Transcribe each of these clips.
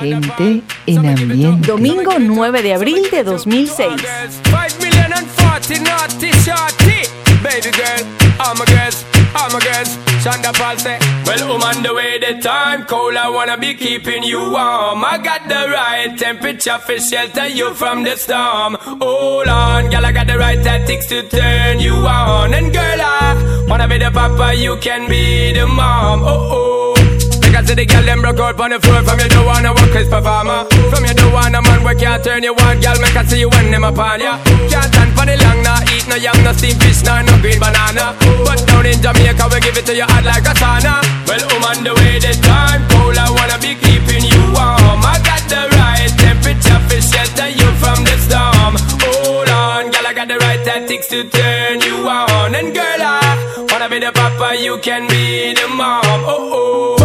Gente en ambiente. Domingo 9 de abril de 2006. Baby girl, I'm a girls, I'm girls. Shonda Paul say, Well, I'm on the way, the time cold. I wanna be keeping you warm. I got the right temperature for shelter you from the storm. Hold on, girl, I got the right tactics to turn you on. And girl, I wanna be the papa, you can be the mom. Oh oh. Because the girl them broke out on the floor. From you don't wanna work as performer From you don't want a man where can't turn you on. Girl make I see you when them upon ya. Can't stand for the long Nah eat no yam, no steamed fish, nah no green banana. But down in Jamaica we give it to you hot like a sauna. Well I'm on the way the time cold I wanna be keeping you warm. I got the right temperature for shelter you from the storm. Hold on, girl I got the right tactics to turn you on. And girl I wanna be the papa you can be the mom. Oh oh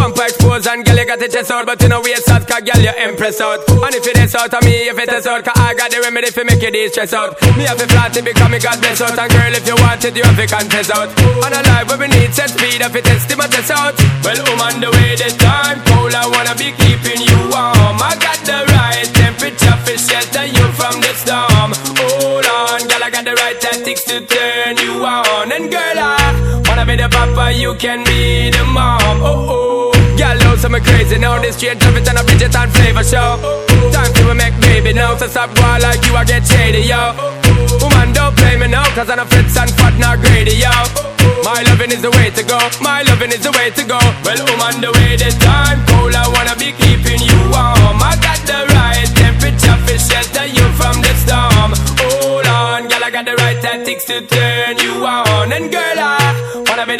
expose and girl you got the chest out But you know waist out cause girl you impress out. And if it is out of me if it is out Cause I got the remedy for make you de-stress out. Me have to flat it because me got bless out. And girl if you want it you have to confess out. On a life where we need set speed If it test my test out. Well on the way the time cold I wanna be keeping you warm. I got the right temperature for shelter you from the storm. Hold on girl I got the right tactics to turn you on. And girl I wanna be the papa you can be the mom. Oh oh Know some crazy now. This it and a Bridget and flavor show. Time to make baby now. So stop boy like you, I get shady, yo. Woman, don't play me now, cause I'm a fritz and fat, not greedy, yo. My loving is the way to go. My loving is the way to go. Well, woman, the way the time cold, I wanna be keeping you warm. I got the right temperature for shelter you from the storm. Hold on, girl, I got the right tactics to turn you on. And girl, I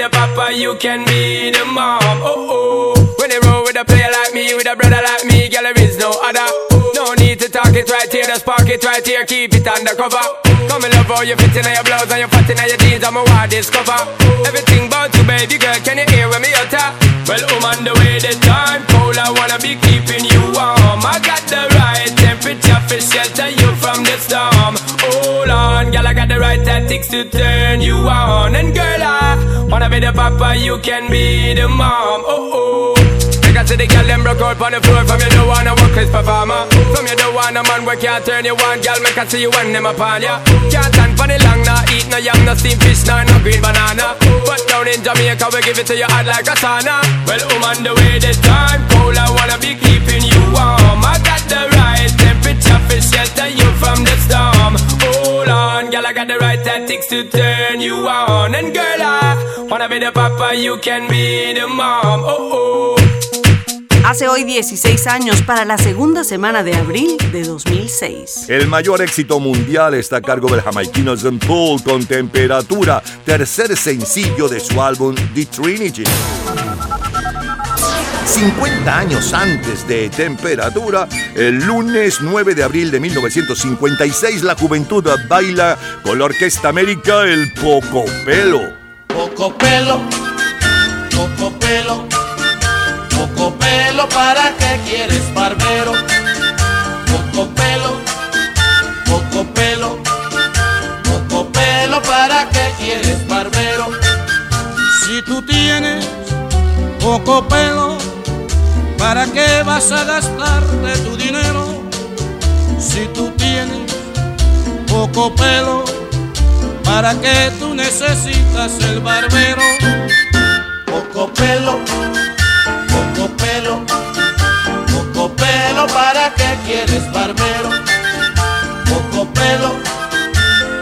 the papa, you can be the mom. Oh oh. When they roll with a player like me, with a brother like me, girl, there is no other. No need to talk it right here, just park it right here, keep it undercover. Come and love how you in your blouse and your fat in your jeans, I'm a wild discover. Everything about you, baby girl, can you hear when me utter? Well, I'm on the way, the time cold, I wanna be keeping you warm. I got the right temperature for shelter you from the storm. Hold on, girl, I got the right tactics to turn you on. And girl, I wanna be the papa, you can be the mom. Oh oh. I see the girl them broke out on the floor. From you don't wanna work as performer. From you don't want a man where can't turn you on. Girl, make I see you when them upon ya. Can't stand for the long, nah Eat no yam, no steamed fish, nah, no green banana. But down in Jamaica, we give it to you hot like a sauna. Well, I'm on the way, the time cold I wanna be keeping you warm. I got the right temperature for shelter you from the storm. On, girl, I got the right tactics to turn you on And girl, I wanna be the papa, you can be the mom Oh, oh Hace hoy 16 años para la segunda semana de abril de 2006. El mayor éxito mundial está a cargo del jamaiquino Zen Paul con Temperatura, tercer sencillo de su álbum The Trinity. 50 años antes de Temperatura, el lunes 9 de abril de 1956, la juventud baila con la Orquesta América el Poco Pelo. Poco Pelo, Poco Pelo poco pelo, ¿para qué quieres barbero? Poco pelo, poco pelo, poco pelo, ¿para qué quieres barbero? Si tú tienes poco pelo, ¿para qué vas a gastarte tu dinero? Si tú tienes poco pelo, ¿para qué tú necesitas el barbero? Poco pelo poco pelo, poco pelo, ¿para qué quieres barbero? Poco pelo,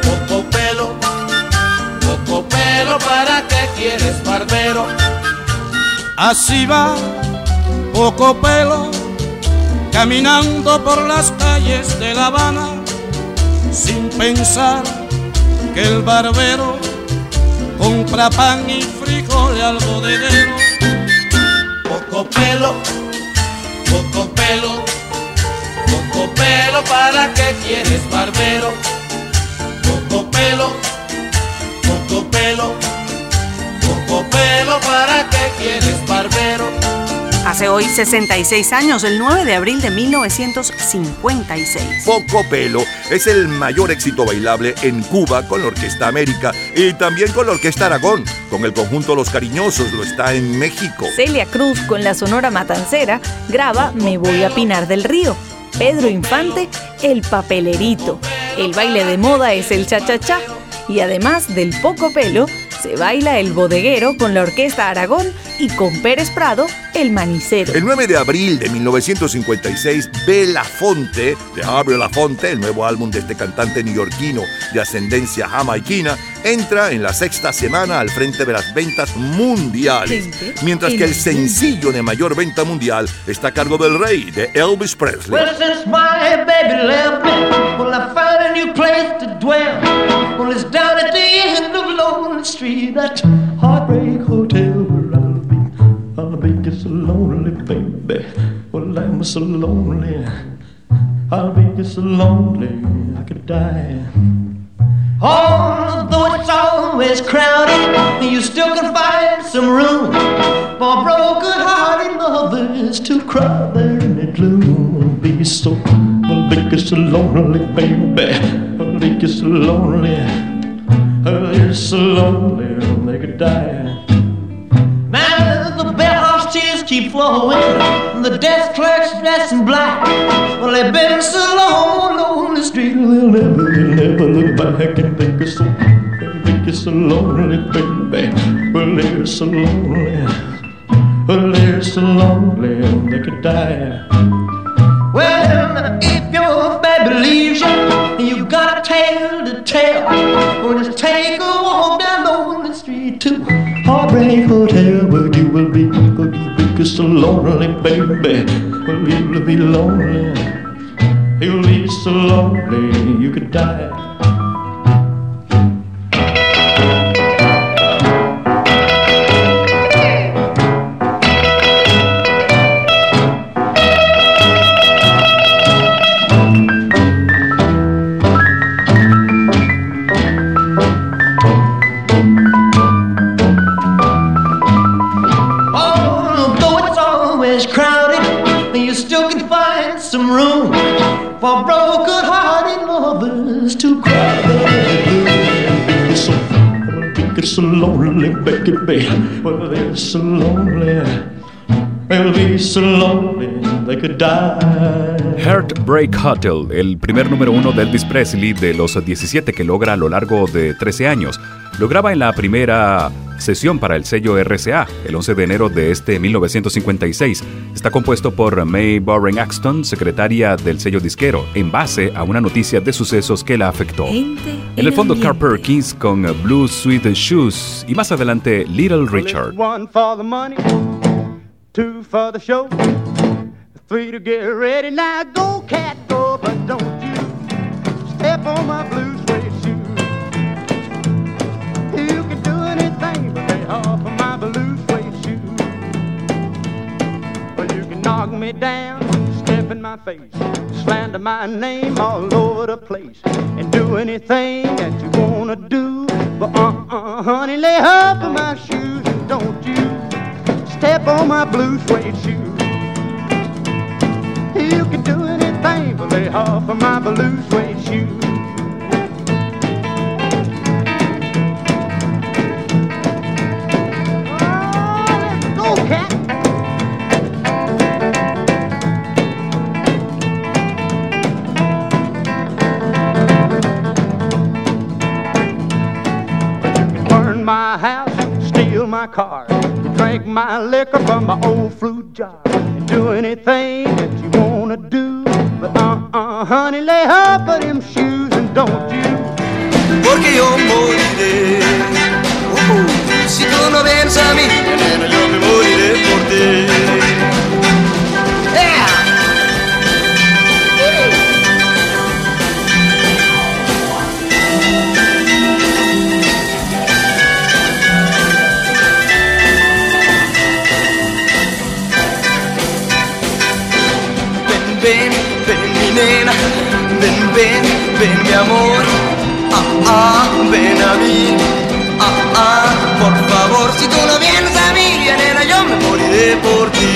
poco pelo, poco pelo, ¿para qué quieres barbero? Así va, poco pelo, caminando por las calles de La Habana, sin pensar que el barbero compra pan y frijol de dinero poco pelo, poco pelo, poco pelo, ¿para qué quieres barbero? Poco pelo, poco pelo, poco pelo, ¿para qué quieres barbero? Hace hoy 66 años, el 9 de abril de 1956. Poco Pelo es el mayor éxito bailable en Cuba con la Orquesta América y también con la Orquesta Aragón. Con el conjunto Los Cariñosos lo está en México. Celia Cruz con la Sonora Matancera graba Me voy a Pinar del Río. Pedro Infante, El Papelerito. El baile de moda es el cha-cha-cha. Y además del poco pelo, se baila el bodeguero con la Orquesta Aragón y con Pérez Prado, el manicero. El 9 de abril de 1956, Belafonte, de Harvey Lafonte, el nuevo álbum de este cantante neoyorquino de ascendencia jamaiquina, entra en la sexta semana al frente de las ventas mundiales, mientras que el sencillo de mayor venta mundial está a cargo del rey, de Elvis Presley. street, that heartbreak hotel where I'll be. I'll be just so lonely, baby. Well, I'm so lonely. I'll be just so lonely, I could die. Although it's always crowded, you still can find some room for broken-hearted lovers to cry there in the gloom. Be so, be so lonely, baby. Be so lonely. They're so lonely they could die. Now the bellhop's tears keep flowing, and the desk clerk's dressed in black. Well, they've been so long on street, they'll never, they'll never look back and think it's so, think it's so lonely, baby. Well, they're so lonely, well, they're so lonely they could die. Well, if your baby leaves you, you got a tale to tell. Well, just take a walk down on the street to Heartbreak Hotel, where you will be, where you will be so lonely, baby. Well, you'll be lonely, you'll be so lonely, you could die. Baby. Well, they're so lonely. They'll be so lonely they could die. Heartbreak Hotel, el primer número uno de Elvis Presley de los 17 que logra a lo largo de 13 años. Lo graba en la primera sesión para el sello RCA el 11 de enero de este 1956. Está compuesto por May Boring Axton, secretaria del sello disquero, en base a una noticia de sucesos que la afectó. En el fondo, Carl Perkins con Blue Sweet Shoes y más adelante Little Richard. One for the money, two for the show, three to get ready. Now go, cat, go, but don't you step on my blue suede shoe. You can do anything but lay off of my blue suede shoe. Well, you can knock me down, step in my face, slander my name all over the place, and do anything that you wanna do. But uh-uh, honey, lay off of my shoes and don't you step on my blue suede shoes. You can do anything but lay off of my blue suede shoes. Oh, let's go, cat. my house, steal my car, drink my liquor from my old fruit jar, do anything that you wanna do. But uh-uh, honey, lay off of them shoes and don't you. Porque yo moriré. Uh, si tú no vienes a mí, nena, yo me moriré por ti. Ven, ven, ven mi amor, ah, ah, ven a mí, ah, ah, por favor, si tú no vienes a mí, nena, yo me moriré por ti.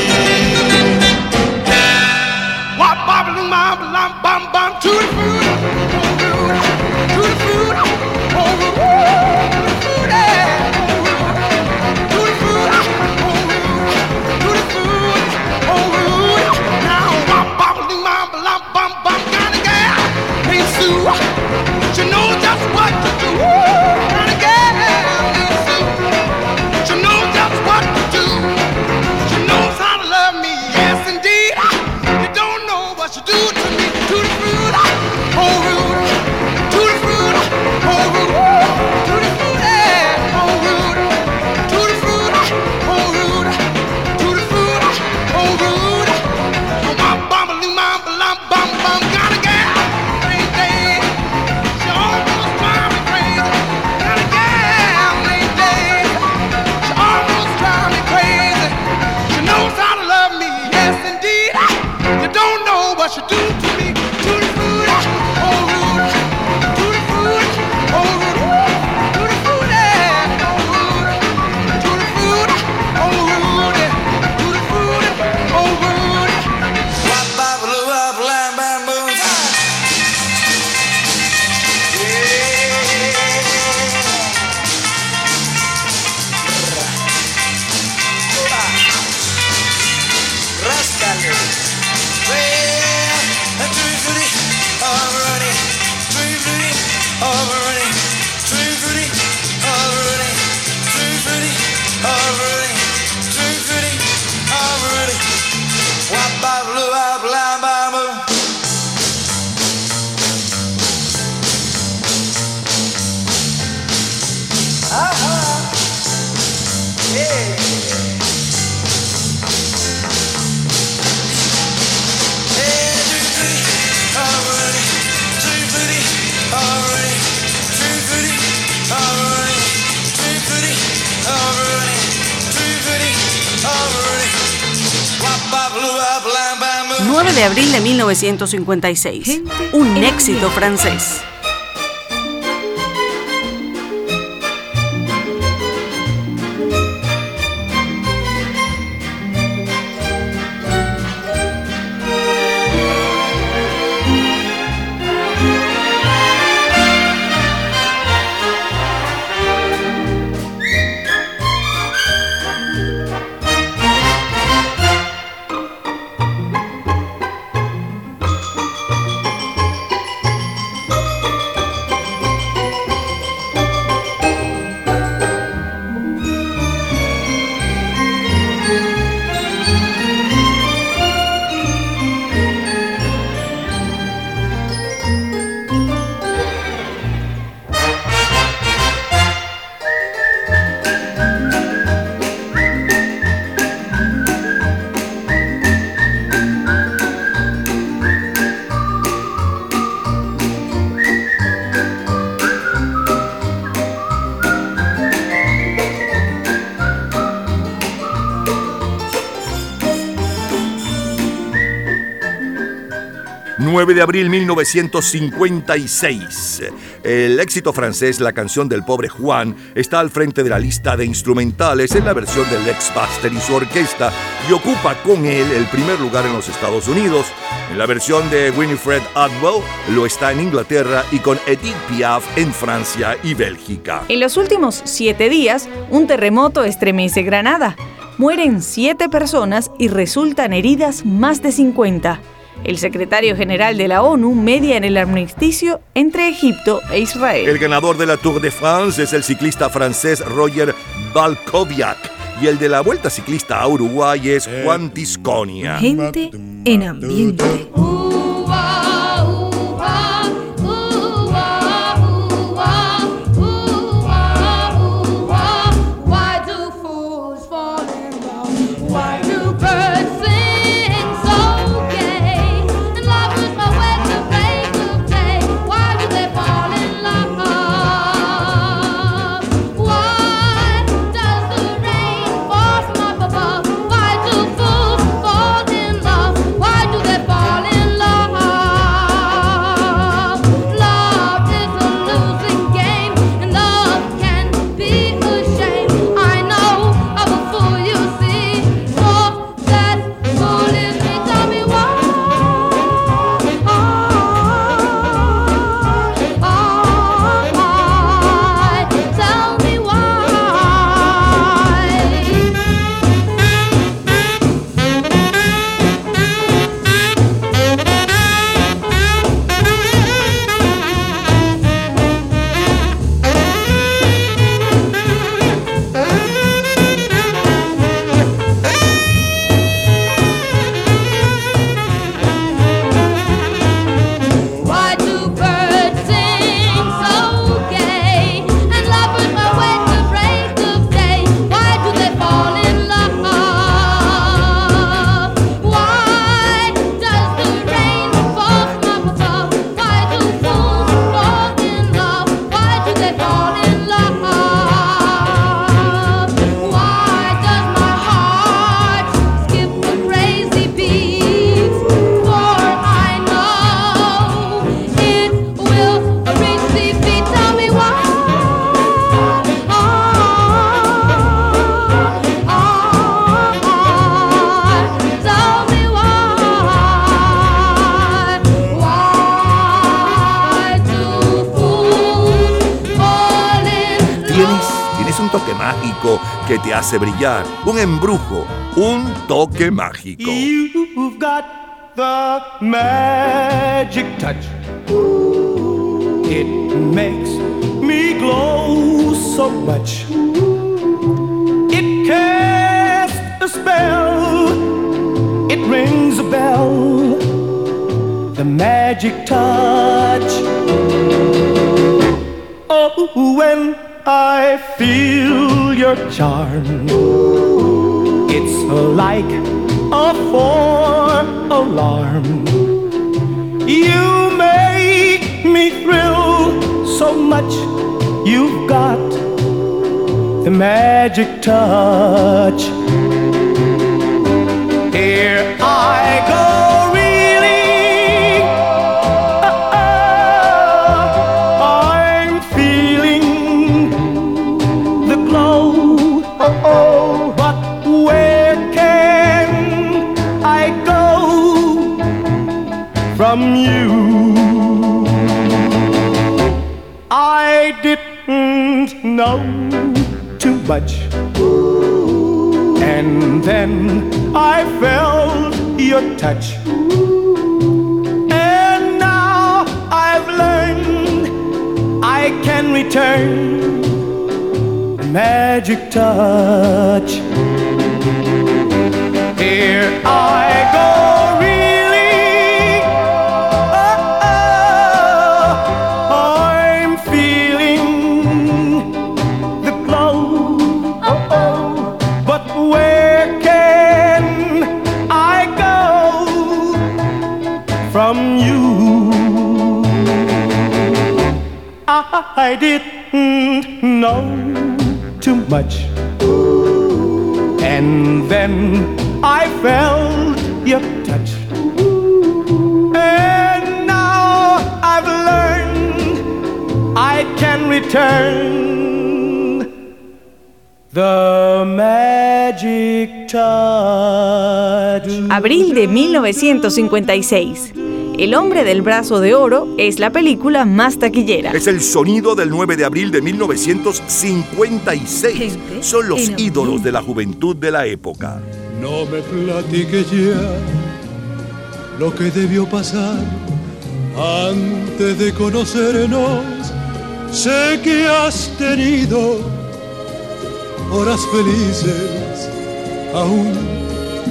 9 de abril de 1956. Un éxito francés. 9 de abril 1956. El éxito francés La canción del pobre Juan está al frente de la lista de instrumentales en la versión del ex Buster y su orquesta y ocupa con él el primer lugar en los Estados Unidos. En la versión de Winifred Atwell lo está en Inglaterra y con Edith Piaf en Francia y Bélgica. En los últimos siete días, un terremoto estremece Granada. Mueren siete personas y resultan heridas más de 50. El secretario general de la ONU media en el armisticio entre Egipto e Israel. El ganador de la Tour de France es el ciclista francés Roger Balkoviak y el de la Vuelta Ciclista a Uruguay es Juan Tisconia. Gente en ambiente. Hace brillar, un embrujo, un toque mágico. You've got the magic touch. It makes me glow so much. It casts a spell. It rings a bell. The magic touch. Oh, when I feel your charm. It's like a four alarm. You make me thrill so much. You've got the magic touch. Here much. And then I felt your touch. And now I've learned I can return magic touch. Here I I didn't know too much. And then I felt your touch. And now I've learned I can return the magic touch. Abril de 1956. El hombre del brazo de oro es la película más taquillera. Es el sonido del 9 de abril de 1956. Son los ídolos de la juventud de la época. No me platiques ya lo que debió pasar antes de conocernos. Sé que has tenido horas felices aún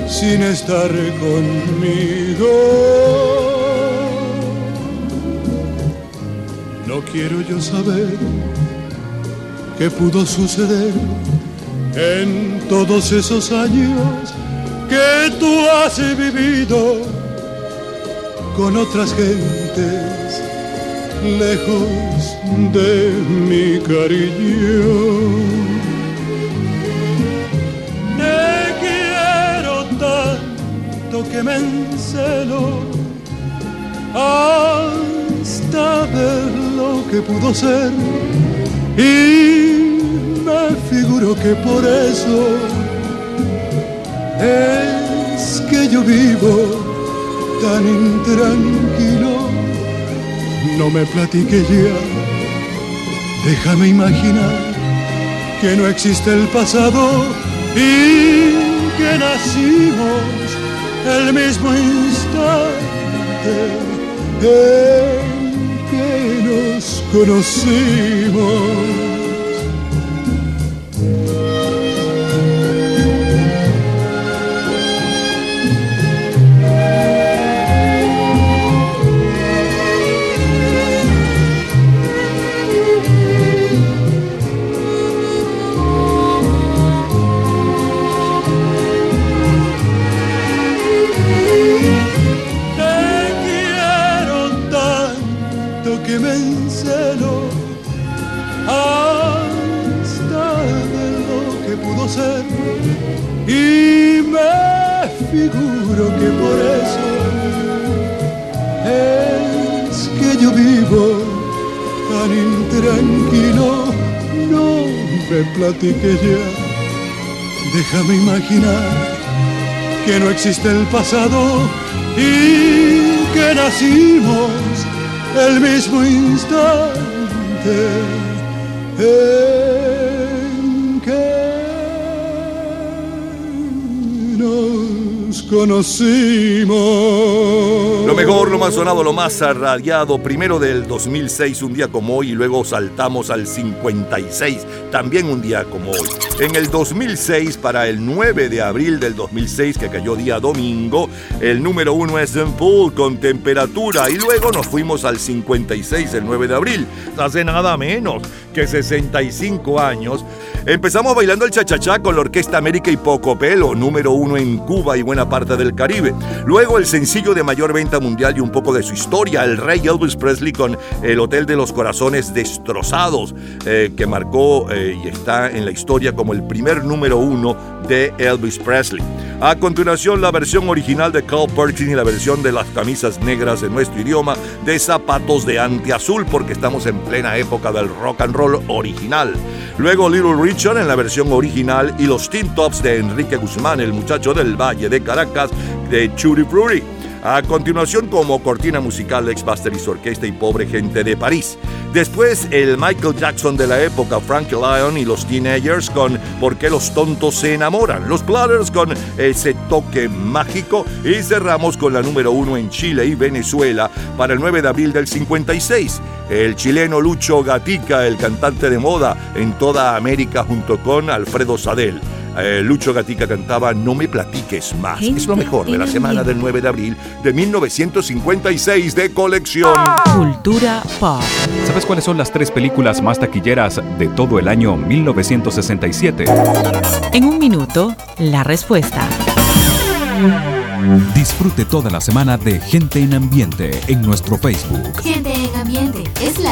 sin estar conmigo. No quiero yo saber qué pudo suceder en todos esos años que tú has vivido con otras gentes lejos de mi cariño. Te quiero tanto que me encelo hasta ver lo que pudo ser y me figuro que por eso es que yo vivo tan intranquilo. No me platique ya, déjame imaginar que no existe el pasado y que nacimos el mismo instante que nos conocimos. Figuro que por eso es que yo vivo tan intranquilo. No me platiques ya, déjame imaginar que no existe el pasado y que nacimos el mismo instante. En conocimos. Lo mejor, lo más sonado, lo más radiado, primero del 2006, un día como hoy, y luego saltamos al 56, también un día como hoy. En el 2006, para el 9 de abril del 2006, que cayó día domingo, el número uno es en Pool con temperatura, y luego nos fuimos al 56, el 9 de abril, hace nada menos que 65 años. Empezamos bailando el chachachá con la Orquesta América y Poco Pelo, número uno en Cuba y buena parte del Caribe. Luego el sencillo de mayor venta mundial y un poco de su historia, el rey Elvis Presley con El Hotel de los Corazones Destrozados, eh, que marcó eh, y está en la historia como el primer número uno de Elvis Presley. A continuación, la versión original de Carl Perkins y la versión de las camisas negras en nuestro idioma de zapatos de antiazul, porque estamos en plena época del rock and roll original. Luego Little Richard en la versión original y los Teen Tops de Enrique Guzmán, el muchacho del Valle de Caracas, de Churi Fruity. A continuación, como cortina musical, ex Buster y su orquesta y pobre gente de París. Después, el Michael Jackson de la época, Frank Lyon y los Teenagers con ¿Por qué los tontos se enamoran? Los Platters con ese toque mágico. Y cerramos con la número uno en Chile y Venezuela para el 9 de abril del 56. El chileno Lucho Gatica, el cantante de moda en toda América junto con Alfredo Sadel. Eh, Lucho Gatica cantaba No me platiques más. Es lo mejor de la semana del 9 de abril de 1956 de colección. Cultura pop. ¿Sabes cuáles son las tres películas más taquilleras de todo el año 1967? En un minuto, la respuesta. Disfrute toda la semana de Gente en Ambiente en nuestro Facebook. Gente en Ambiente,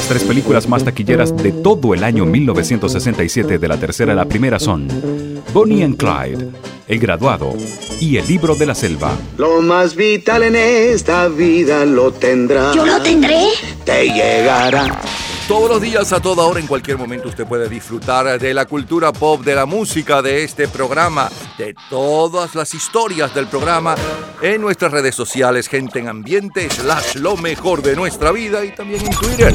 Las tres películas más taquilleras de todo el año 1967 de la tercera a la primera son Bonnie and Clyde, El Graduado y El Libro de la Selva. Lo más vital en esta vida lo tendrá. ¿Yo lo tendré? Te llegará. Todos los días, a toda hora, en cualquier momento, usted puede disfrutar de la cultura pop, de la música, de este programa, de todas las historias del programa en nuestras redes sociales, gente en ambiente, slash lo mejor de nuestra vida y también en Twitter.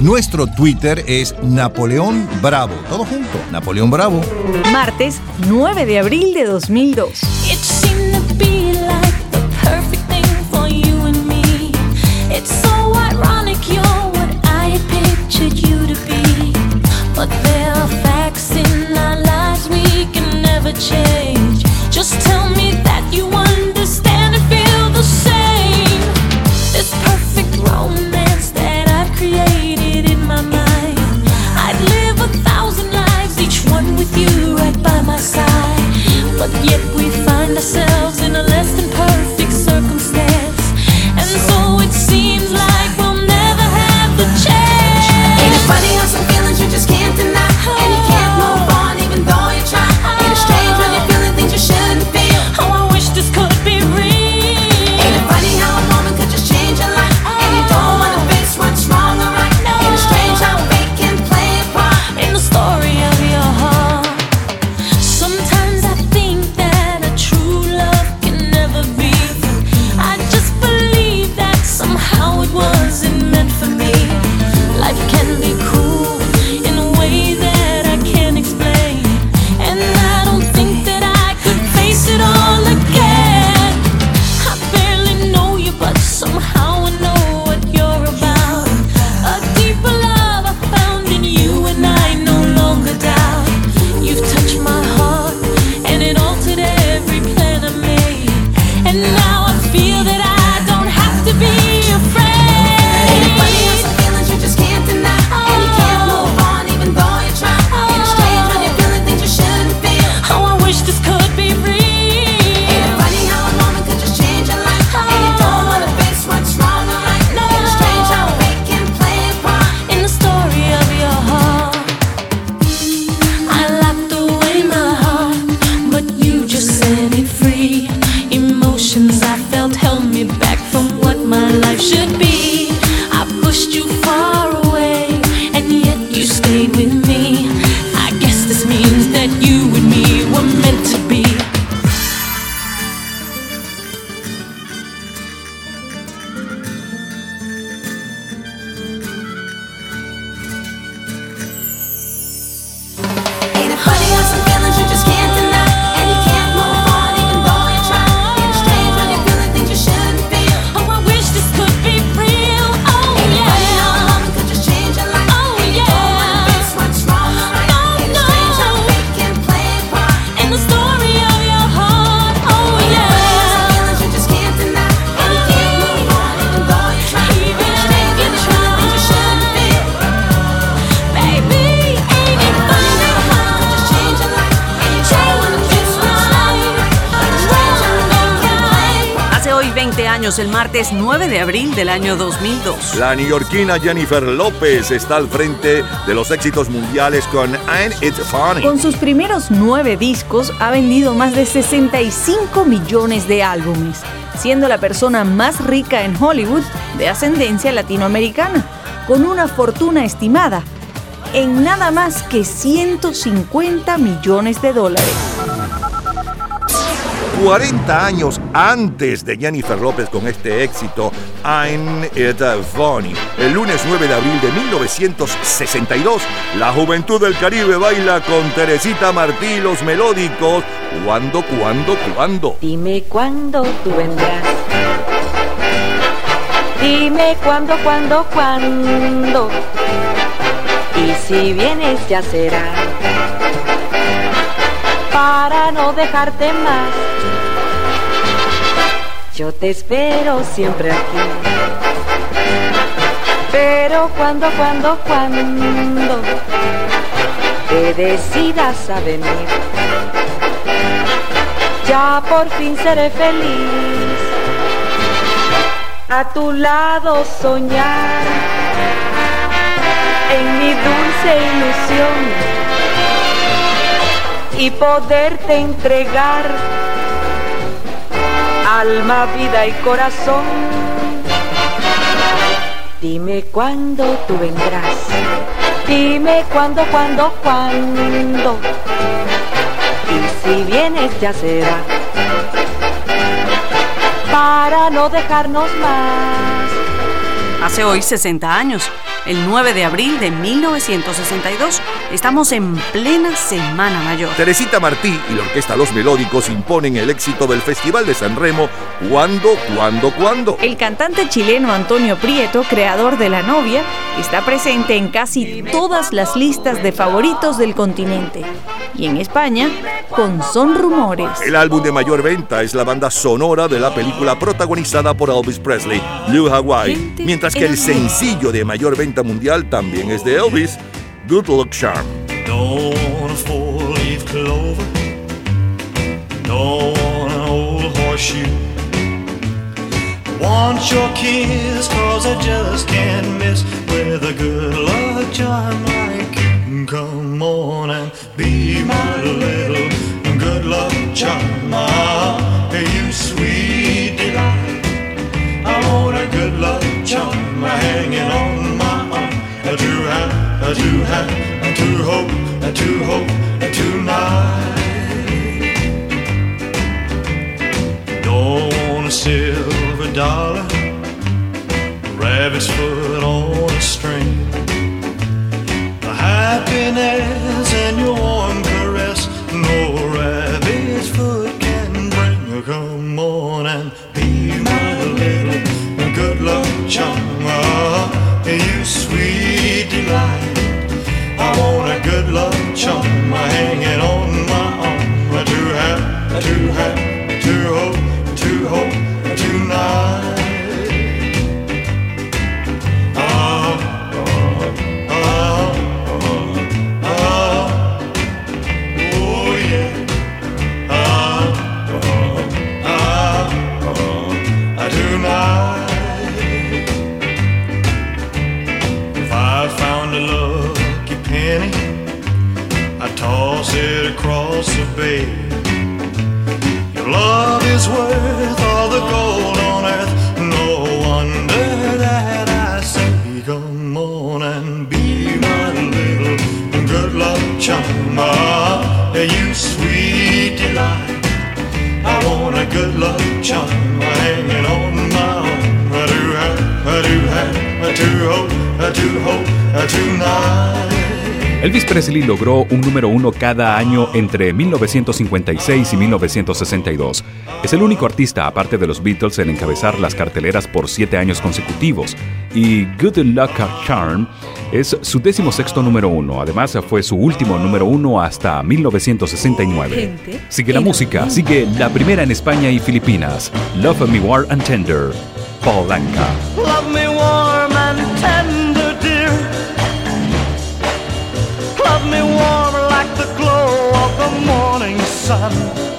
Nuestro Twitter es Napoleón Bravo. Todo junto, Napoleón Bravo. Martes 9 de abril de 2002. Change. Just tell me that you understand and feel the same. This perfect romance that I've created in my mind. I'd live a thousand lives, each one with you right by my side. But yet we find ourselves in a less than martes 9 de abril del año 2002. La neoyorquina Jennifer López está al frente de los éxitos mundiales con Ain't It Funny. Con sus primeros nueve discos ha vendido más de 65 millones de álbumes, siendo la persona más rica en Hollywood de ascendencia latinoamericana, con una fortuna estimada en nada más que 150 millones de dólares. 40 años antes de Jennifer López con este éxito, I'm It Funny. El lunes 9 de abril de 1962, la juventud del Caribe baila con Teresita Martí los melódicos. ¿Cuándo, cuándo, cuándo? Dime cuándo tú vendrás. Dime cuándo, cuándo, cuándo. Y si vienes ya será para no dejarte más. Yo te espero siempre aquí. Pero cuando, cuando, cuando te decidas a venir, ya por fin seré feliz. A tu lado soñar en mi dulce ilusión y poderte entregar alma, vida y corazón. Dime cuándo tú vendrás, dime cuándo, cuándo, cuándo. Y si vienes ya será para no dejarnos más. Hace hoy 60 años, el 9 de abril de 1962. Estamos en plena Semana Mayor. Teresita Martí y la Orquesta Los Melódicos imponen el éxito del Festival de San Remo. ¿Cuándo, cuándo, cuándo? El cantante chileno Antonio Prieto, creador de La Novia, está presente en casi todas las listas de favoritos del continente. Y en España, con Son Rumores. El álbum de mayor venta es la banda sonora de la película protagonizada por Elvis Presley, Blue Hawaii, mientras que el sencillo de mayor venta mundial también es de Elvis, Good Luck Charm. Don't want a four-leaf clover. Don't want an old horseshoe. Want your kiss, cause I just can't miss with a good luck charm like you. Come on and be my little good luck charm. Ah, you sweet delight. I want a good luck charm hanging on my arm. To have, to have, to hope, to hope tonight. Don't want a silver dollar, rabbit's foot on a string. Happiness and your warm caress, no rabbit's foot can bring. Come on and be my little good luck charm. You sweet delight. I want a good luck charm hanging on my arm. To have, to have, Elvis Presley logró un número uno cada año entre 1956 y 1962. Es el único artista, aparte de los Beatles, en encabezar las carteleras por siete años consecutivos. Y Good Luck Charm es su décimo sexto número uno. Además, fue su último número uno hasta 1969. Sigue la música, sigue la primera en España y Filipinas. Love Me War and Tender, Paul Anka. Sun.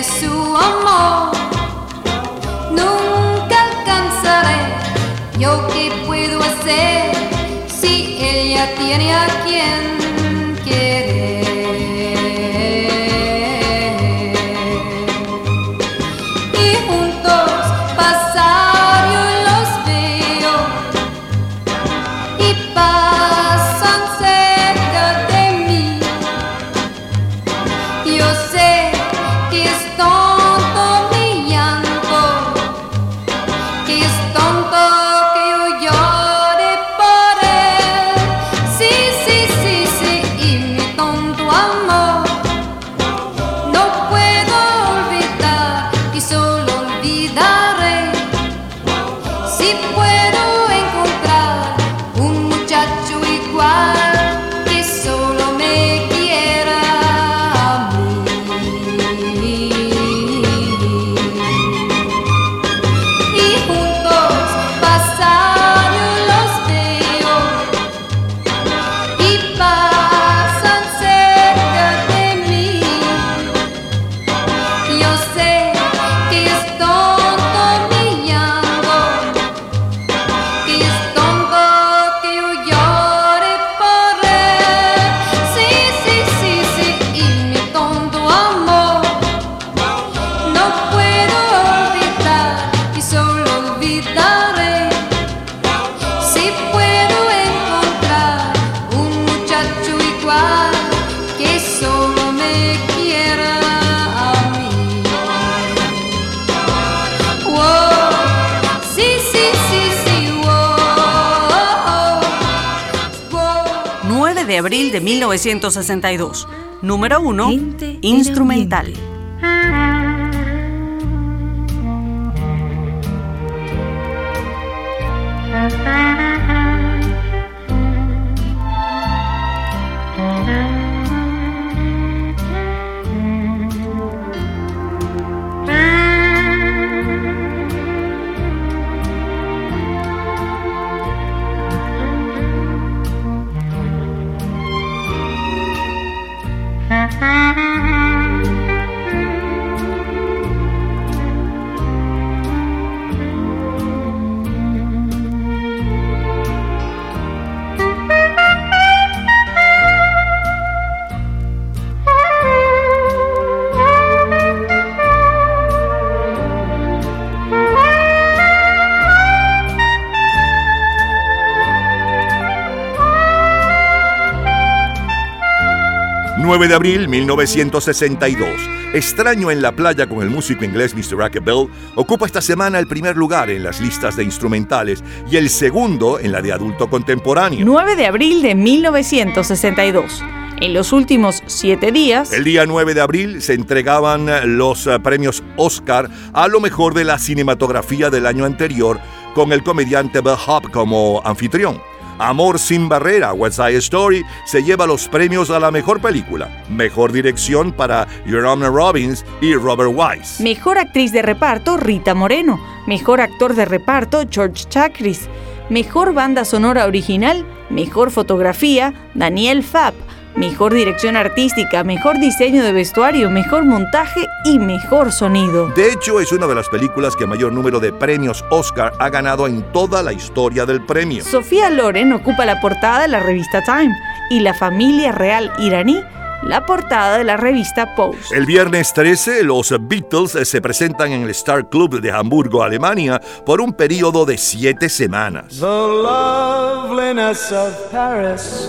Su amor nunca alcanzaré. ¿Yo qué puedo hacer si ella tiene a quien abril de 1962. Número 1. Instrumental. ...9 de abril 1962. Extraño en la playa con el músico inglés Mr. Rackebell ocupa esta semana el primer lugar en las listas de instrumentales y el segundo en la de adulto contemporáneo. 9 de abril de 1962. En los últimos siete días, El día 9 de abril se entregaban los eh, premios Oscar a lo mejor de la cinematografía del año anterior con el comediante Bell Hop como anfitrión. Amor sin barrera, West Side Story, se lleva los premios a la mejor película, mejor dirección para Jerome Robbins y Robert Wise. mejor actriz de reparto Rita Moreno, mejor actor de reparto George Chakris, mejor banda sonora original, mejor fotografía Daniel Fapp, mejor dirección artística, mejor diseño de vestuario, mejor montaje y mejor sonido. De hecho, es una de las películas que mayor número de premios Oscar ha ganado en toda la historia del premio. Sofía Loren ocupa la portada de la revista Time y la familia real iraní la portada de la revista Pose. El viernes 13, los Beatles se presentan en el Star Club de Hamburgo, Alemania, por un periodo de siete semanas. The loveliness of Paris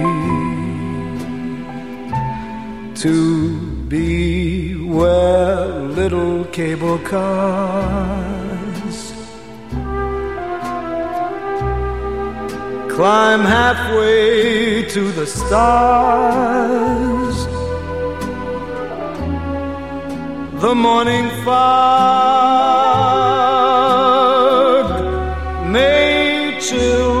to be where little cable cars climb halfway to the stars. The morning fog may chill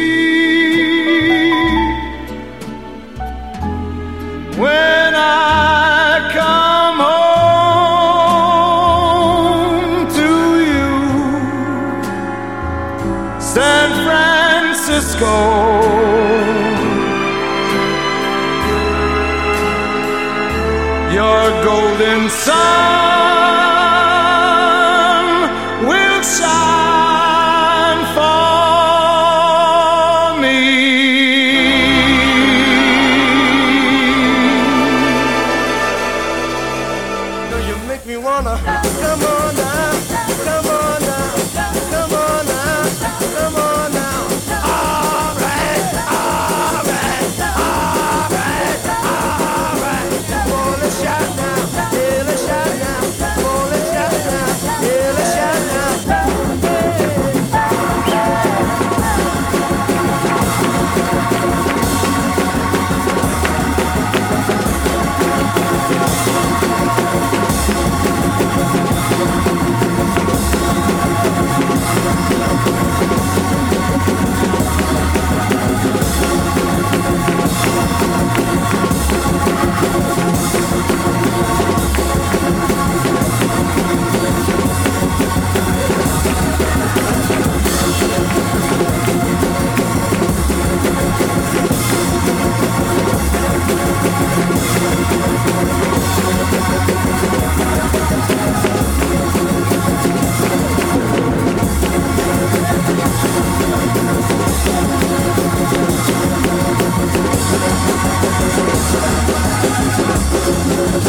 When I come home to you, San Francisco. your golden sun will shine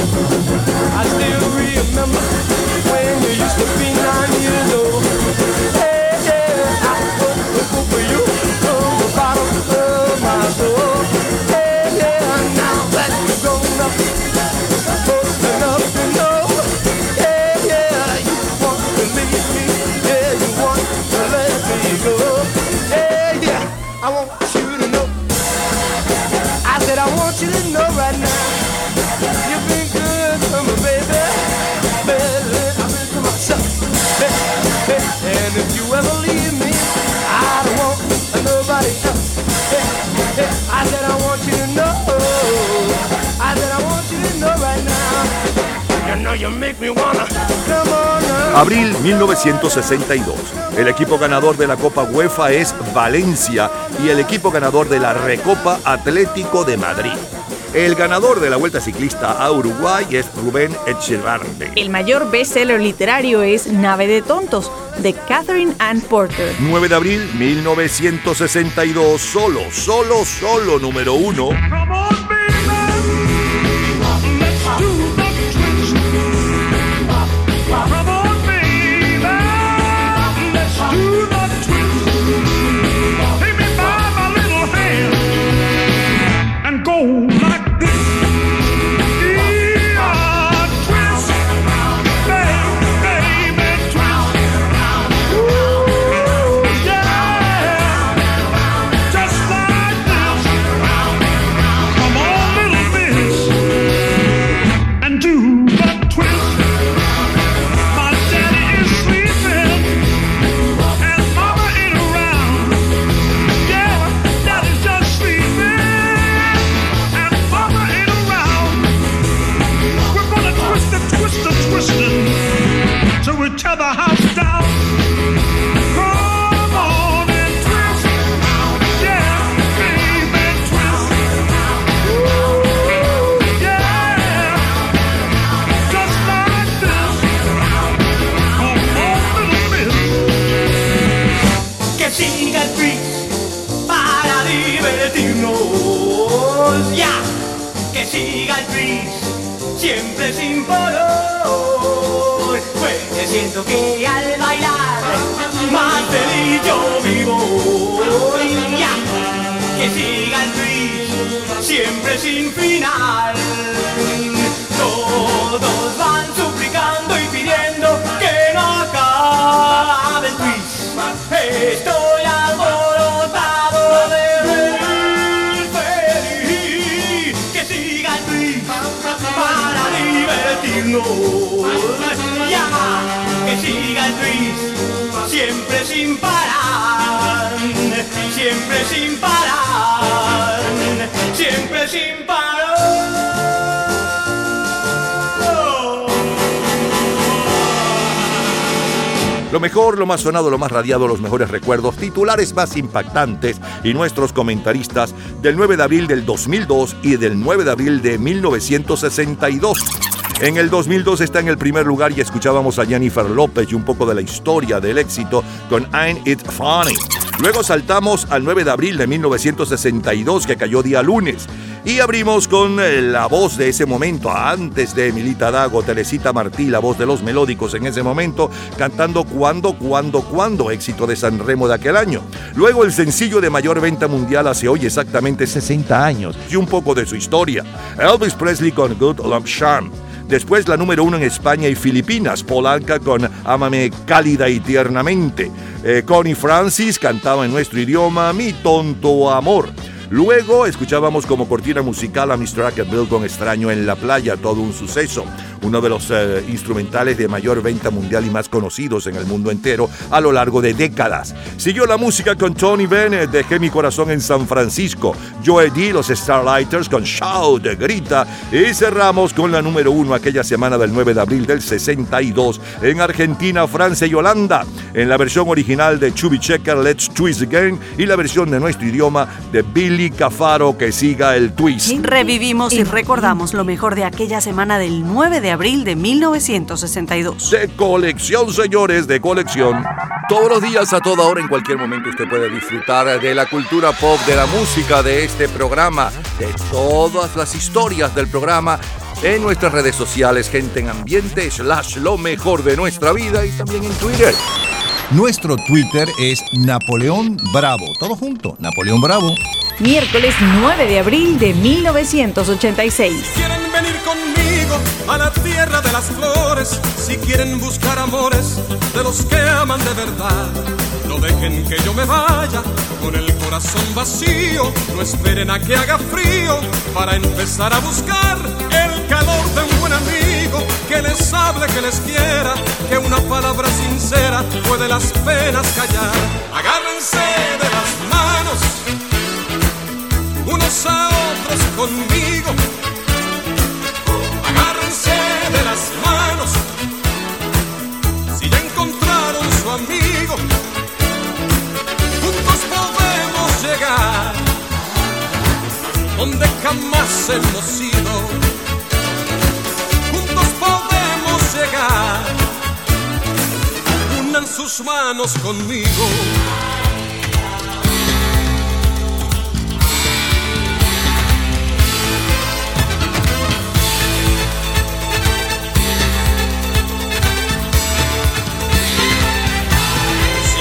I still remember when you used to be nine years 1962. El equipo ganador de la Copa UEFA es Valencia y el equipo ganador de la Recopa Atlético de Madrid. El ganador de la Vuelta Ciclista a Uruguay es Rubén Echevarne. El mayor bestseller literario es Nave de Tontos, de Catherine Ann Porter. 9 de abril 1962, solo, solo, solo número uno. Más sonado, lo más radiado, los mejores recuerdos, titulares más impactantes y nuestros comentaristas del 9 de abril del 2002 y del 9 de abril de 1962. En el 2002 está en el primer lugar y escuchábamos a Jennifer López y un poco de la historia del éxito con Ain't It Funny. Luego saltamos al 9 de abril de 1962 que cayó día lunes. Y abrimos con eh, la voz de ese momento, antes de Emilita Dago, Teresita Martí, la voz de los melódicos en ese momento, cantando Cuando, Cuando, Cuando, éxito de San Remo de aquel año. Luego el sencillo de mayor venta mundial hace hoy exactamente 60 años y un poco de su historia. Elvis Presley con Good Lump Charm. Después la número uno en España y Filipinas, Polanca con Ámame cálida y tiernamente. Eh, Connie Francis cantaba en nuestro idioma Mi tonto amor. Luego escuchábamos como cortina musical a Mr. Bill con Extraño en la playa, todo un suceso. Uno de los eh, instrumentales de mayor venta mundial y más conocidos en el mundo entero a lo largo de décadas. Siguió la música con Tony Bennett, Dejé mi corazón en San Francisco. Joe D, los Starlighters con Shout, Grita. Y cerramos con la número uno aquella semana del 9 de abril del 62 en Argentina, Francia y Holanda. En la versión original de Chubby Checker, Let's Twist Again. Y la versión de nuestro idioma de Billy Cafaro, que siga el twist. Revivimos y recordamos lo mejor de aquella semana del 9 de abril de 1962. De colección, señores, de colección. Todos los días, a toda hora, en cualquier momento, usted puede disfrutar de la cultura pop, de la música, de este programa, de todas las historias del programa en nuestras redes sociales, gente en ambiente, slash lo mejor de nuestra vida y también en Twitter. Nuestro Twitter es Napoleón Bravo. Todo junto, Napoleón Bravo. Miércoles 9 de abril de 1986. quieren venir conmigo a la tierra de las flores, si quieren buscar amores de los que aman de verdad, no dejen que yo me vaya con el corazón vacío, no esperen a que haga frío para empezar a buscar el que les hable, que les quiera, que una palabra sincera puede las penas callar. Agárrense de las manos unos a otros conmigo. Agárrense de las manos si ya encontraron su amigo. Juntos podemos llegar donde jamás hemos ido. Unan sus manos conmigo.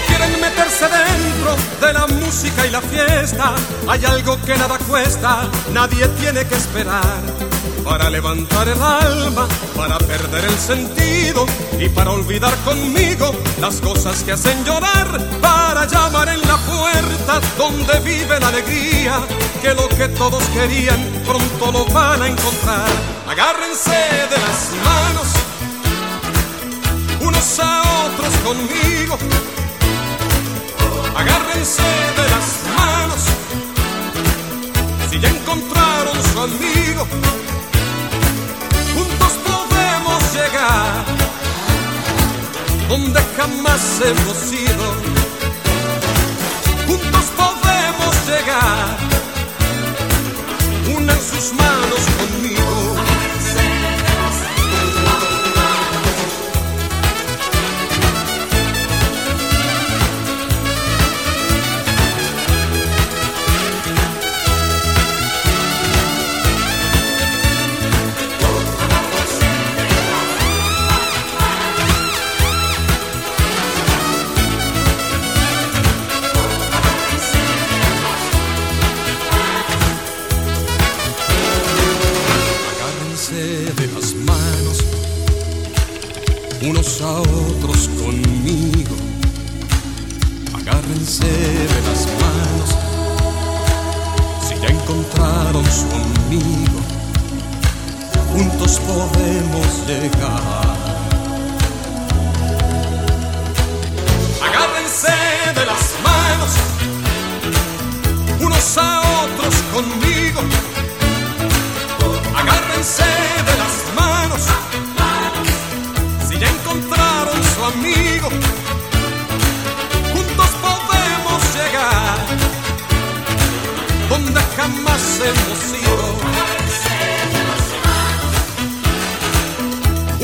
quieren meterse dentro de la música y la fiesta. Hay algo que nada cuesta, nadie tiene que esperar. Para levantar el alma, para perder el sentido y para olvidar conmigo las cosas que hacen llorar. Para llamar en la puerta donde vive la alegría, que lo que todos querían pronto lo van a encontrar. Agárrense de las manos, unos a otros conmigo. Agárrense de las manos si ya encontraron su amigo. Llegar donde jamás hemos ido. Juntos podemos llegar, una en sus manos conmigo. Hemos ido.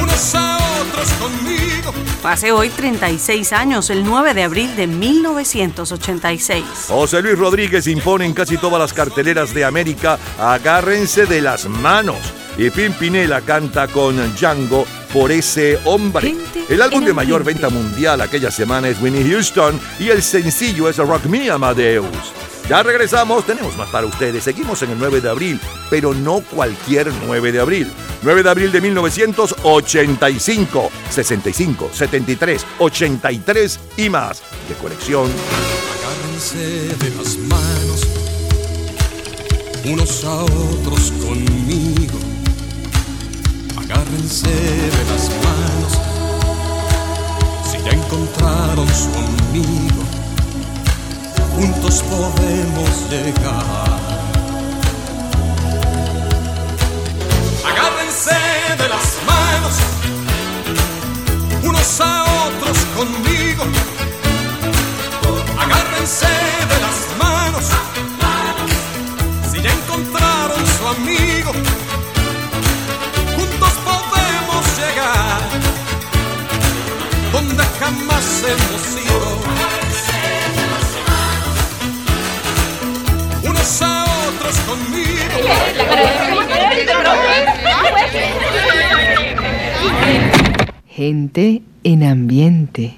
Unos a otros conmigo. Hace hoy 36 años, el 9 de abril de 1986. José Luis Rodríguez impone en casi todas las carteleras de América Agárrense de las manos. Y Pimpinela canta con Django por ese hombre. El álbum de mayor venta mundial aquella semana es Winnie Houston y el sencillo es Rock Me Amadeus. Ya regresamos, tenemos más para ustedes. Seguimos en el 9 de abril, pero no cualquier 9 de abril. 9 de abril de 1985, 65, 73, 83 y más de colección. Agárrense de las manos, unos a otros conmigo. Agárrense de las manos, si ya encontraron su amigo, juntos podemos llegar. Agárrense de las manos, unos a otros conmigo. Agárrense de las manos, si ya encontraron su amigo, juntos podemos llegar donde jamás hemos ido. Gente en ambiente.